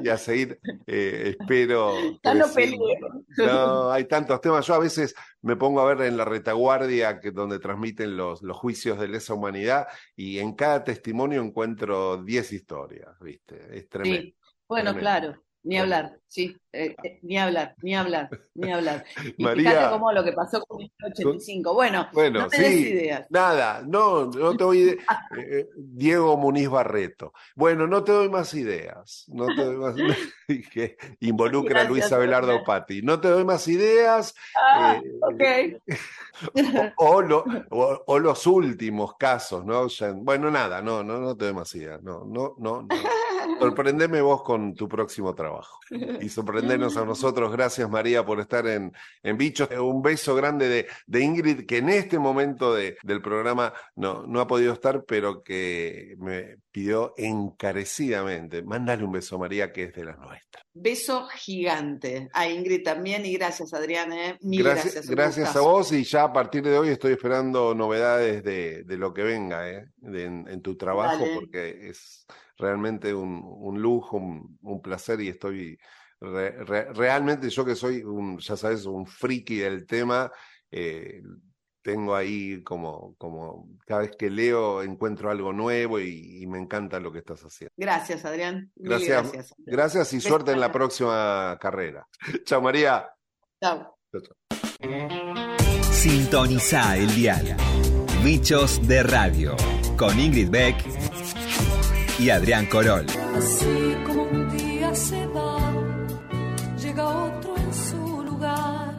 y, a, seguir, eh, espero. no, hay tantos temas. Yo a veces me pongo a ver en la retaguardia que donde transmiten los, los juicios de lesa humanidad y en cada testimonio encuentro 10 historias, ¿viste? Es tremendo. Bueno, claro. Ni hablar, sí, eh, eh, ni hablar, ni hablar, ni hablar. Y fíjate cómo lo que pasó con el 85. Bueno, bueno no te sí, ideas. Nada, no, no te doy eh, Diego Muniz Barreto. Bueno, no te doy más ideas. No te doy más que involucra a Luis Abelardo Patti. No te doy más ideas. Ah, ok. o, o, los últimos casos, ¿no? bueno, nada, no, no, no te doy más ideas. No, no, no. no. Sorprendeme vos con tu próximo trabajo. Y sorprendernos a nosotros. Gracias, María, por estar en, en Bichos. Un beso grande de, de Ingrid, que en este momento de, del programa no, no ha podido estar, pero que me pidió encarecidamente. Mándale un beso, María, que es de las nuestras. Beso gigante a Ingrid también y gracias, Adrián. ¿eh? Mil gracias. Gracias, a vos y ya a partir de hoy estoy esperando novedades de, de lo que venga ¿eh? en, tu trabajo, porque es realmente un, un lujo, un, placer y estoy realmente yo que soy, un, ya sabes, un friki del tema, eh, tengo ahí como, como cada vez que leo encuentro algo nuevo y, me encanta lo que estás haciendo. Gracias, Adrián. Gracias. Gracias, y suerte en la próxima carrera. Chao, María. Chao. Sintoniza el diario. Bichos de Radio con Ingrid Beck y Adrián Corol. Así como un día se va, llega otro en su lugar.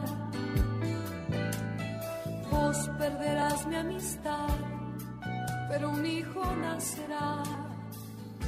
Vos perderás mi amistad, pero un hijo nacerá.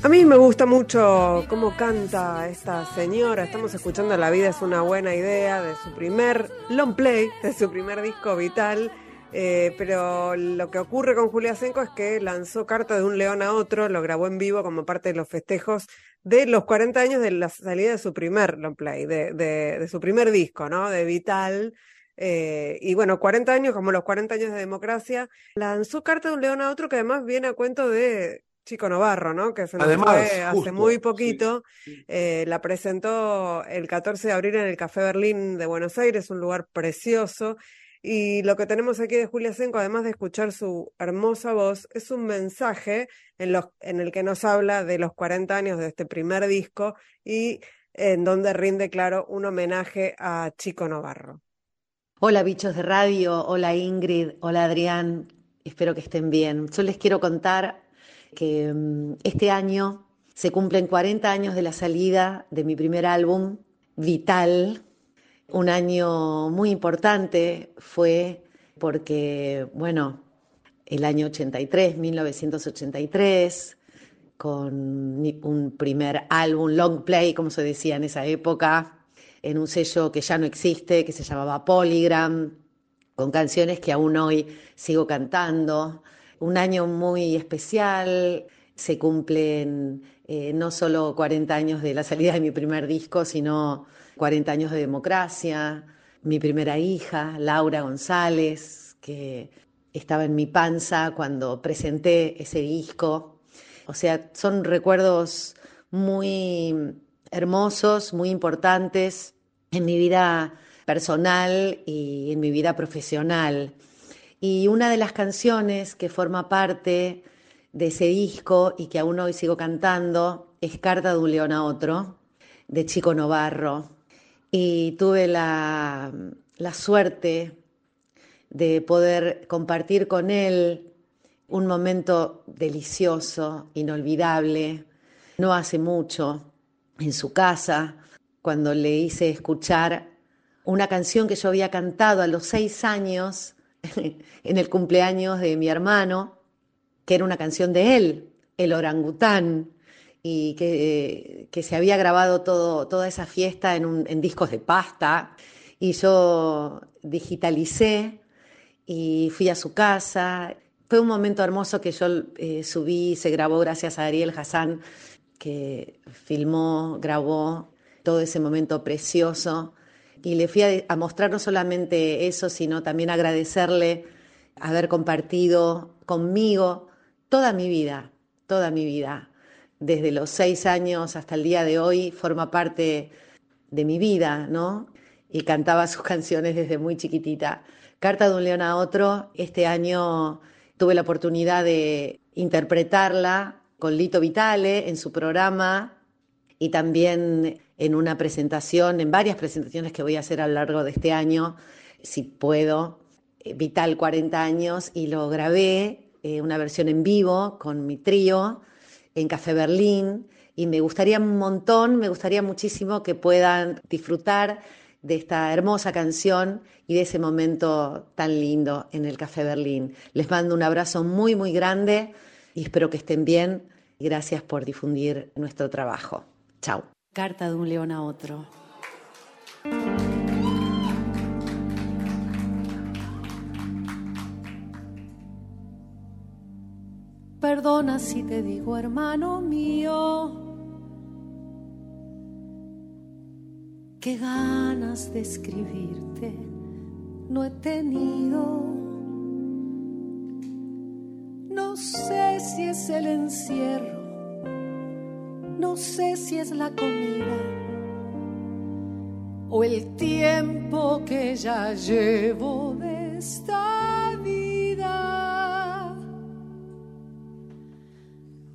A mí me gusta mucho cómo canta esta señora. Estamos escuchando La vida es una buena idea de su primer long play, de su primer disco vital. Eh, pero lo que ocurre con Julia Senko es que lanzó Carta de un león a otro, lo grabó en vivo como parte de los festejos de los 40 años de la salida de su primer long play, de, de, su primer disco, ¿no? De Vital. Eh, y bueno, 40 años, como los 40 años de democracia, lanzó Carta de un león a otro que además viene a cuento de Chico Novarro, ¿no? Que se nos fue hace muy poquito. Eh, la presentó el 14 de abril en el Café Berlín de Buenos Aires, un lugar precioso. Y lo que tenemos aquí de Julia Senco, además de escuchar su hermosa voz, es un mensaje en, en el que nos habla de los 40 años de este primer disco y en donde rinde, claro, un homenaje a Chico Novarro. Hola bichos de radio, hola Ingrid, hola Adrián, espero que estén bien. Yo les quiero contar que mm, este año se cumplen 40 años de la salida de mi primer álbum, Vital, un año muy importante fue porque, bueno, el año 83, 1983, con un primer álbum, long play, como se decía en esa época, en un sello que ya no existe, que se llamaba Polygram, con canciones que aún hoy sigo cantando. Un año muy especial, se cumplen eh, no solo 40 años de la salida de mi primer disco, sino 40 años de democracia, mi primera hija, Laura González, que estaba en mi panza cuando presenté ese disco. O sea, son recuerdos muy hermosos, muy importantes en mi vida personal y en mi vida profesional. Y una de las canciones que forma parte de ese disco y que aún hoy sigo cantando es Carta de un león a otro, de Chico Novarro y tuve la, suerte de poder compartir con él un momento delicioso, inolvidable, no hace mucho, en su casa, cuando le hice escuchar una canción que yo había cantado a los seis años en el cumpleaños de mi hermano, que era una canción de él, El orangután, y que, que, se había grabado todo, toda esa fiesta en, en, discos de pasta y yo digitalicé y fui a su casa. Fue un momento hermoso que yo eh, subí, se grabó gracias a Ariel Hassan, que filmó, grabó todo ese momento precioso. Y le fui a mostrar no solamente eso, sino también agradecerle haber compartido conmigo toda mi vida, toda mi vida desde los seis años hasta el día de hoy forma parte de mi vida, ¿no? Y cantaba sus canciones desde muy chiquitita. Carta de un león a otro, este año tuve la oportunidad de interpretarla con Lito Vitale en su programa y también en una presentación, en varias presentaciones que voy a hacer a lo largo de este año, si puedo, eh, Vital 40 años, y lo grabé, eh, una versión en vivo con mi trío en Café Berlín y me gustaría un montón, me gustaría muchísimo que puedan disfrutar de esta hermosa canción y de ese momento tan lindo en el Café Berlín. Les mando un abrazo muy, muy grande y espero que estén bien. Gracias por difundir nuestro trabajo. Chao. Carta de un león a otro. Perdona si te digo, hermano mío, qué ganas de escribirte. No he tenido. No sé si es el encierro, no sé si es la comida o el tiempo que ya llevo de estar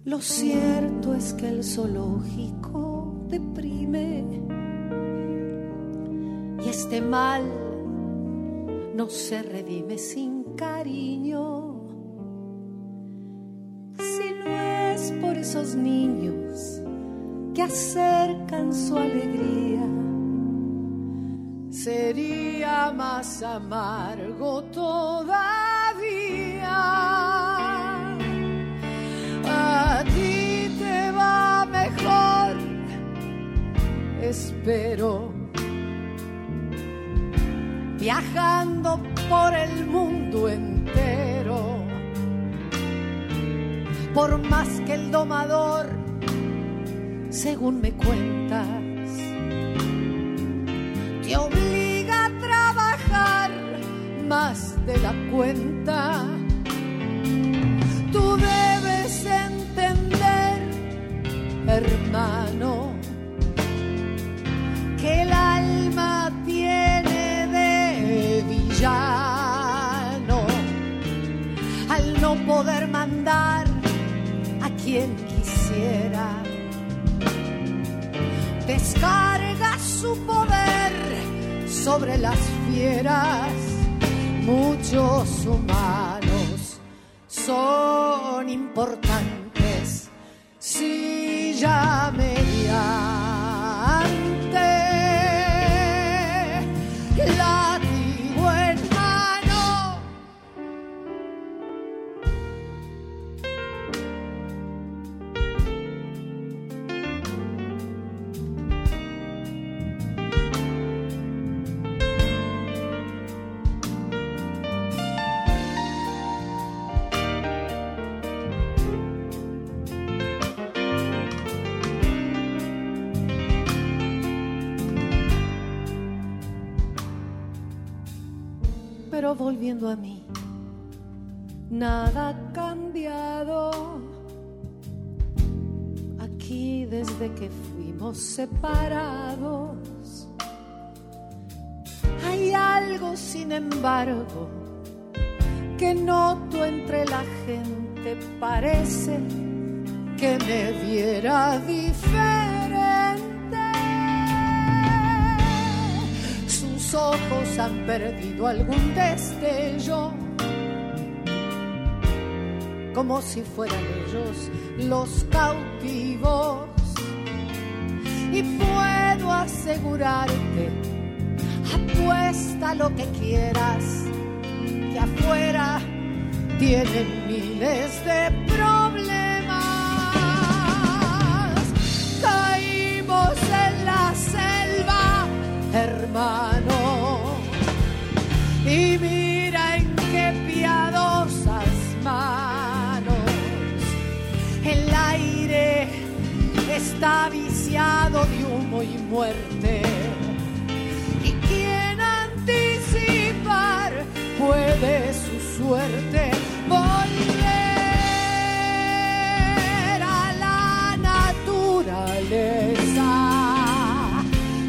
Lo cierto es que el zoológico deprime y este mal no se redime sin cariño. Si no es por esos niños que acercan su alegría, sería más amargo todavía espero. Viajando por el mundo entero. Por más que el domador, según me cuentas, te obliga a trabajar más de la cuenta. Quien quisiera. Descarga su poder sobre las fieras, muchos humanos son importantes si ya Pero volviendo a mí, nada ha cambiado aquí desde que fuimos separados. Hay algo, sin embargo, que noto entre la gente, parece que me viera diferente. Ojos han perdido algún destello, como si fueran ellos los cautivos. Y puedo asegurarte, apuesta lo que quieras, que afuera tienen miles de problemas. Caímos en la selva, hermano, y mira en qué piadosas manos el aire está viciado de humo y muerte. Y quien anticipar puede su suerte volver a la naturaleza.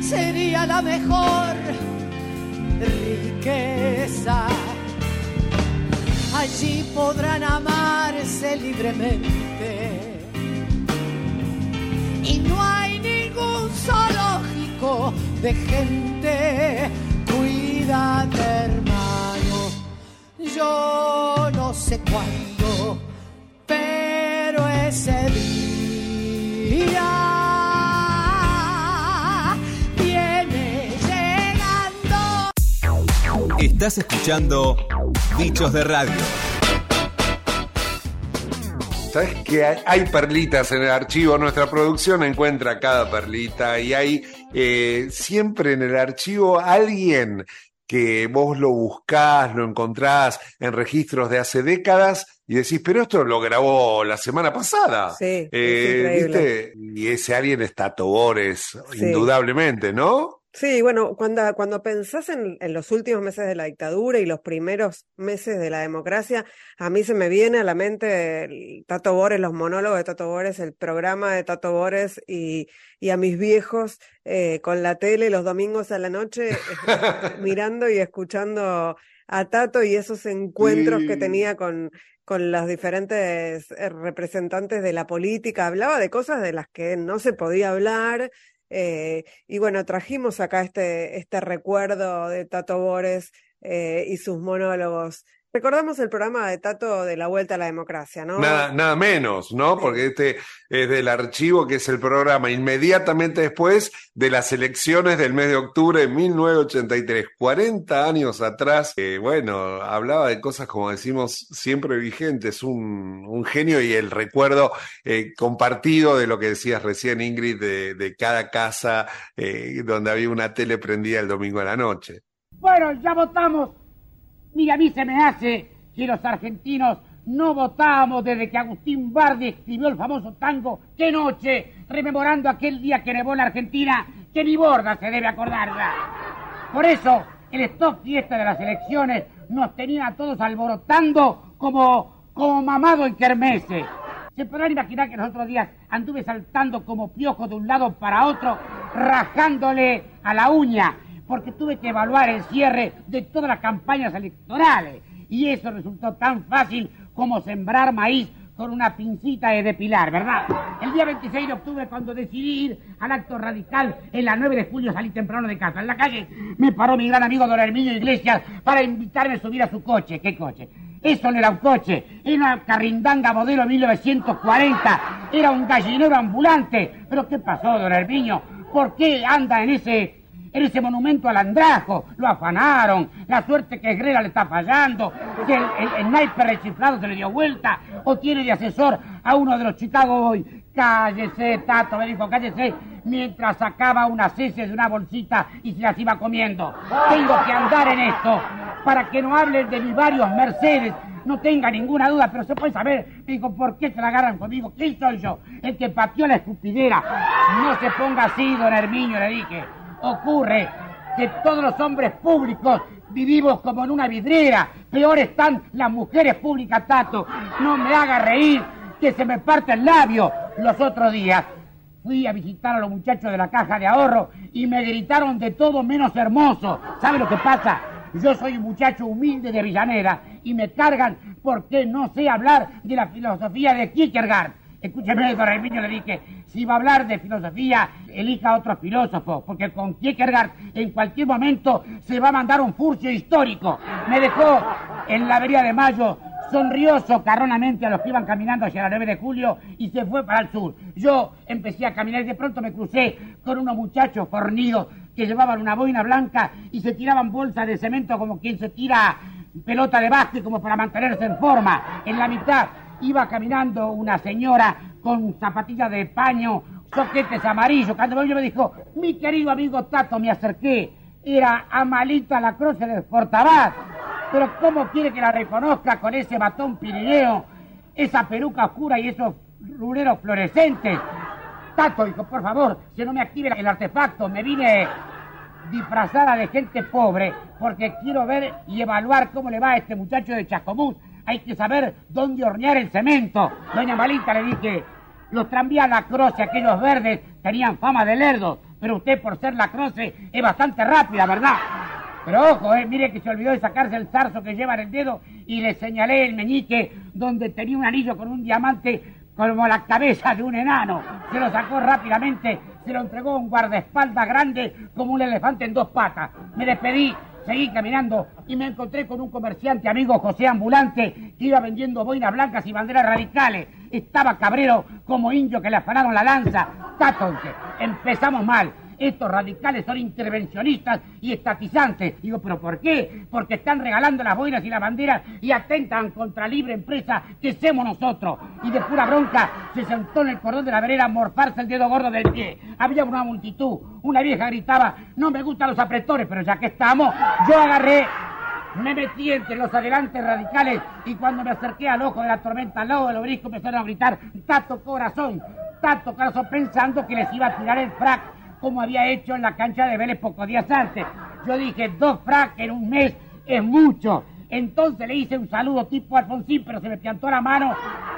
Sería la mejor Allí podrán amarse libremente. Y no hay ningún zoológico de gente. Cuídate, hermano. Yo no sé cuándo, Estás escuchando Bichos de Radio. ¿Sabes que hay, hay perlitas en el archivo? Nuestra producción encuentra cada perlita y hay eh, siempre en el archivo alguien que vos lo buscás, lo encontrás en registros de hace décadas y decís, pero esto lo grabó la semana pasada. Sí, Eh. ¿viste? Y ese alguien es Tato Bores, Sí. indudablemente, ¿no? Sí, bueno, cuando, cuando pensás en, en los últimos meses de la dictadura y los primeros meses de la democracia, a mí se me viene a la mente el Tato Bores, los monólogos de Tato Bores, el programa de Tato Bores y, y a mis viejos eh, con la tele los domingos a la noche eh, mirando y escuchando a Tato y esos encuentros que tenía con, con los diferentes eh, representantes de la política. Hablaba de cosas de las que no se podía hablar. Eh, y bueno, trajimos acá este, este recuerdo de Tato Bores eh, y sus monólogos. Recordamos el programa de Tato de la Vuelta a la Democracia, ¿no? Nada, nada menos, ¿no? Porque este es del archivo, que es el programa inmediatamente después de las elecciones del mes de octubre de 1983, 40 años atrás. Eh, bueno, hablaba de cosas, como decimos, siempre vigentes, un, un genio y el recuerdo eh, compartido de lo que decías recién, Ingrid, de, de cada casa eh, donde había una tele prendida el domingo a la noche. Bueno, ya votamos. Mira, a mí se me hace que los argentinos no votábamos desde que Agustín Bardi escribió el famoso tango ¡Qué noche! rememorando aquel día que nevó la Argentina, que ni borda se debe acordarla. Por eso, el stop fiesta de las elecciones nos tenía a todos alborotando como, como mamado en kermese. Se podrán imaginar que los otros días anduve saltando como piojo de un lado para otro, rajándole a la uña, porque tuve que evaluar el cierre de todas las campañas electorales. Y eso resultó tan fácil como sembrar maíz con una pincita de depilar, ¿verdad? El día 26 de octubre, cuando decidí ir al acto radical, en la 9 de julio salí temprano de casa. En la calle me paró mi gran amigo don Herminio Iglesias para invitarme a subir a su coche. ¿Qué coche? Eso no era un coche, era una carrindanga modelo 1940. Era un gallinero ambulante. ¿Pero qué pasó, don Herminio? ¿Por qué anda en ese en ese monumento al andrajo. Lo afanaron. La suerte que Herrera le está fallando. Que el, el, sniper rechiflado se le dio vuelta. O tiene de asesor a uno de los Chicago Boys. Cállese, Tato, me dijo, cállese. Mientras sacaba unas heces de una bolsita y se las iba comiendo. Tengo que andar en esto para que no hablen de mis varios Mercedes no tenga ninguna duda, pero se puede saber, digo, ¿por qué se la agarran conmigo? ¿Quién soy yo? El que pateó la escupidera. No se ponga así, don Hermiño, le dije ocurre que todos los hombres públicos vivimos como en una vidriera. Peor están las mujeres públicas, Tato. No me haga reír, que se me parte el labio. Los otros días fui a visitar a los muchachos de la caja de ahorro y me gritaron de todo menos hermoso. ¿Sabe lo que pasa? Yo soy un muchacho humilde de Villanera y me cargan porque no sé hablar de la filosofía de Kierkegaard. Escúcheme, don Herminio, le dije, si va a hablar de filosofía, elija otro filósofo, porque con Kierkegaard en cualquier momento se va a mandar un furcio histórico. Me dejó en la avería de Mayo, sonrió socarronamente a los que iban caminando hacia la 9 de julio y se fue para el sur. Yo empecé a caminar y de pronto me crucé con unos muchachos fornidos que llevaban una boina blanca y se tiraban bolsas de cemento como quien se tira pelota de básquet como para mantenerse en forma. En la mitad iba caminando una señora con zapatillas de paño, soquetes amarillos. Cuando yo me dijo, mi querido amigo Tato, me acerqué. Era Amalita la Cruz del Portabat. Pero ¿cómo quiere que la reconozca con ese batón pirineo, esa peluca oscura y esos ruleros fluorescentes? Tato, dijo, por favor, si no me active el artefacto, me vine disfrazada de gente pobre porque quiero ver y evaluar cómo le va a este muchacho de Chascomús hay que saber dónde hornear el cemento. Doña Malita le dije, los tranvías Lacroce, aquellos verdes, tenían fama de lerdo, pero usted por ser Lacroce es bastante rápida, ¿verdad? Pero ojo, eh, mire que se olvidó de sacarse el zarzo que lleva en el dedo y le señalé el meñique donde tenía un anillo con un diamante como la cabeza de un enano. Se lo sacó rápidamente, se lo entregó a un guardaespaldas grande como un elefante en dos patas. Me despedí Seguí caminando y me encontré con un comerciante amigo José Ambulante que iba vendiendo boinas blancas y banderas radicales. Estaba cabrero como indio que le afanaron la lanza. Tatonte, empezamos mal. Estos radicales son intervencionistas y estatizantes. Digo, ¿pero por qué? Porque están regalando las boinas y las banderas y atentan contra libre empresa que somos nosotros. Y de pura bronca se sentó en el cordón de la vereda a morfarse el dedo gordo del pie. Había una multitud. Una vieja gritaba, no me gustan los apretores, pero ya que estamos, yo agarré me metí entre los adelantes radicales y cuando me acerqué al ojo de la tormenta al lado del obelisco empezaron a gritar, Tato Corazón, Tato Corazón, pensando que les iba a tirar el frac como había hecho en la cancha de Vélez pocos días antes. Yo dije, dos frac en un mes es mucho. Entonces le hice un saludo tipo Alfonsín, pero se me piantó la mano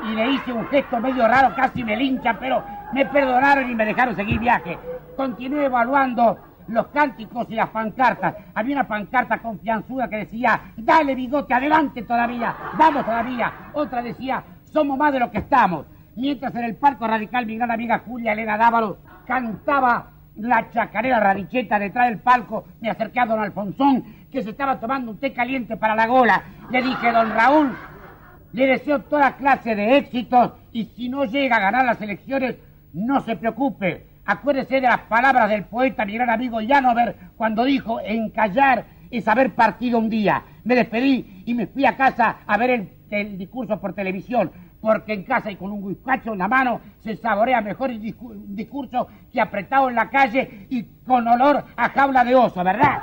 y le hice un gesto medio raro, casi me linchan, pero me perdonaron y me dejaron seguir viaje. Continué evaluando los cánticos y las pancartas. Había una pancarta confianzuda que decía, dale bigote, adelante todavía, vamos todavía. Otra decía, somos más de lo que estamos. Mientras en el Parco Radical mi gran amiga Julia Elena Dávalo cantaba la chacarera radicheta detrás del palco, me acerqué a don Alfonsón, que se estaba tomando un té caliente para la gola. Le dije, don Raúl, le deseo toda clase de éxitos y si no llega a ganar las elecciones, no se preocupe. Acuérdese de las palabras del poeta, mi gran amigo Janover, cuando dijo, encallar es haber partido un día. Me despedí y me fui a casa a ver el, el discurso por televisión porque en casa y con un guiscacho en la mano se saborea mejor el discurso que apretado en la calle y con olor a jaula de oso, ¿verdad?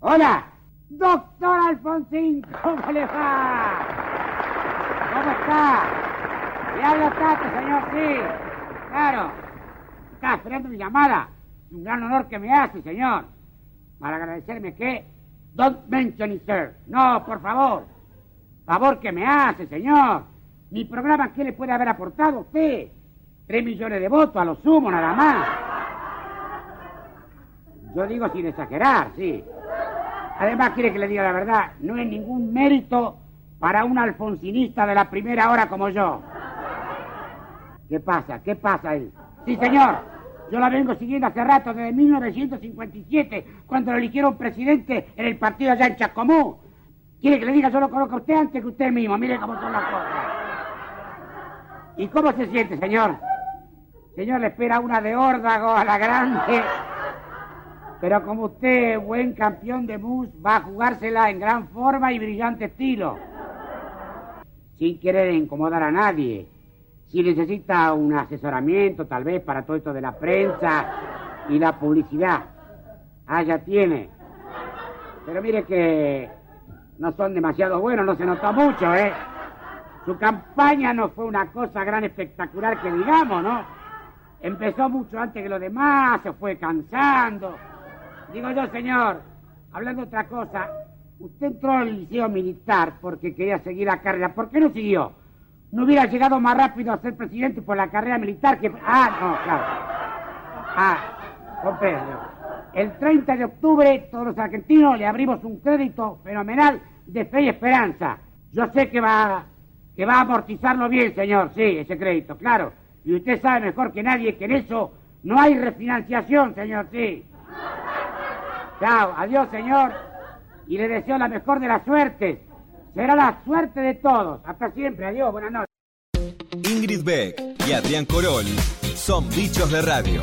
Hola, Doctor Alfonsín, ¿cómo le va? ¿Cómo está? Le habla Tato, señor, sí. Claro. Está esperando mi llamada. Es un gran honor que me hace, señor. Para agradecerme que... Don't mention it, sir. No, por favor. Favor que me hace, señor. Mi programa, ¿qué le puede haber aportado a usted? Tres millones de votos, a lo sumo, nada más. Yo digo sin exagerar, sí. Además, quiere que le diga la verdad, no es ningún mérito para un alfonsinista de la primera hora como yo. ¿Qué pasa? ¿Qué pasa ahí? Sí, señor. Yo la vengo siguiendo hace rato, desde 1957, cuando lo eligieron presidente en el partido allá en Chacomú. Quiere que le diga, yo lo conozco a usted antes que usted mismo. Mire cómo son las cosas. ¿Y cómo se siente, señor? Señor, le espera una de órdago a la grande. Pero como usted, buen campeón de mus, va a jugársela en gran forma y brillante estilo. Sin querer incomodar a nadie. Si necesita un asesoramiento, tal vez, para todo esto de la prensa y la publicidad. Ah, ya tiene. Pero mire que no son demasiado buenos, no se notó mucho, ¿eh? Su campaña no fue una cosa gran espectacular que digamos, ¿no? Empezó mucho antes que los demás, se fue cansando. Digo yo, señor, hablando de otra cosa, usted entró al liceo militar porque quería seguir la carrera. ¿Por qué no siguió? No hubiera llegado más rápido a ser presidente por la carrera militar que... Ah, no, claro. Ah, comprendo. El 30 de octubre, todos los argentinos le abrimos un crédito fenomenal de fe y esperanza. Yo sé que va, que va a amortizarlo bien, señor, sí, ese crédito, claro. Y usted sabe mejor que nadie que en eso no hay refinanciación, señor, sí. Chao, adiós, señor. Y le deseo la mejor de las suertes. Será la suerte de todos. Hasta siempre, adiós, buenas noches. Ingrid Beck y Adrián Corol son bichos de radio.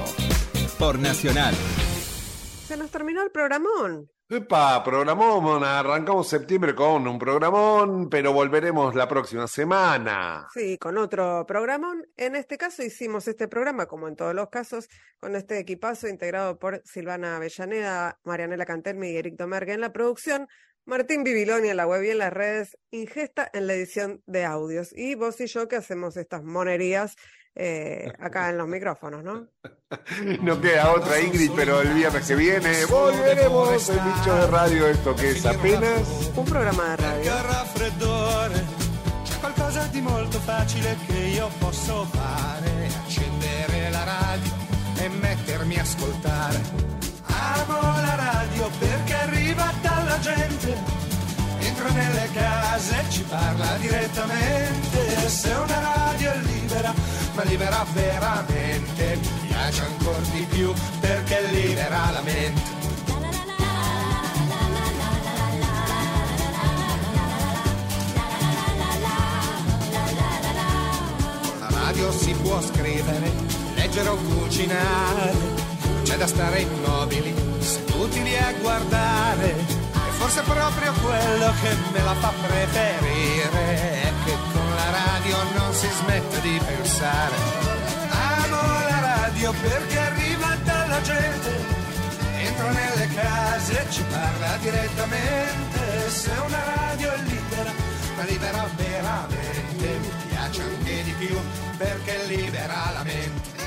Por Nacional. Se nos terminó el programón. Epa, programón, arrancamos septiembre con un programón, pero volveremos la próxima semana. Sí, con otro programón. En este caso hicimos este programa, como en todos los casos, con este equipazo integrado por Silvana Avellaneda, Marianela Cantelmi y Eric Domergue en la producción, Martín Bibiloni en la web y en las redes, Ingesta en la edición de audios. Y vos y yo que hacemos estas monerías eh, acá en los micrófonos, ¿no? No queda otra Ingrid, pero el viernes que viene volveremos el bicho de radio, esto que es apenas un programa de radio. C'è qualcosa di molto facile che io posso fare, accendere la radio e mettermi a ascoltare. Amo la radio perché arriva dalla gente, entra nelle case, ci parla direttamente, se una radio è libera, ma libera veramente, mi piace ancora di più perché libera la mente. La radio si può scrivere, leggere o cucinare, c'è da stare immobili, seduti lì a guardare. E forse proprio quello che me la fa preferire radio non si smette di pensare. Amo la radio perché arriva dalla gente, entra nelle case e ci parla direttamente. Se una radio è libera, ma libera veramente, mi piace anche di più perché libera la mente.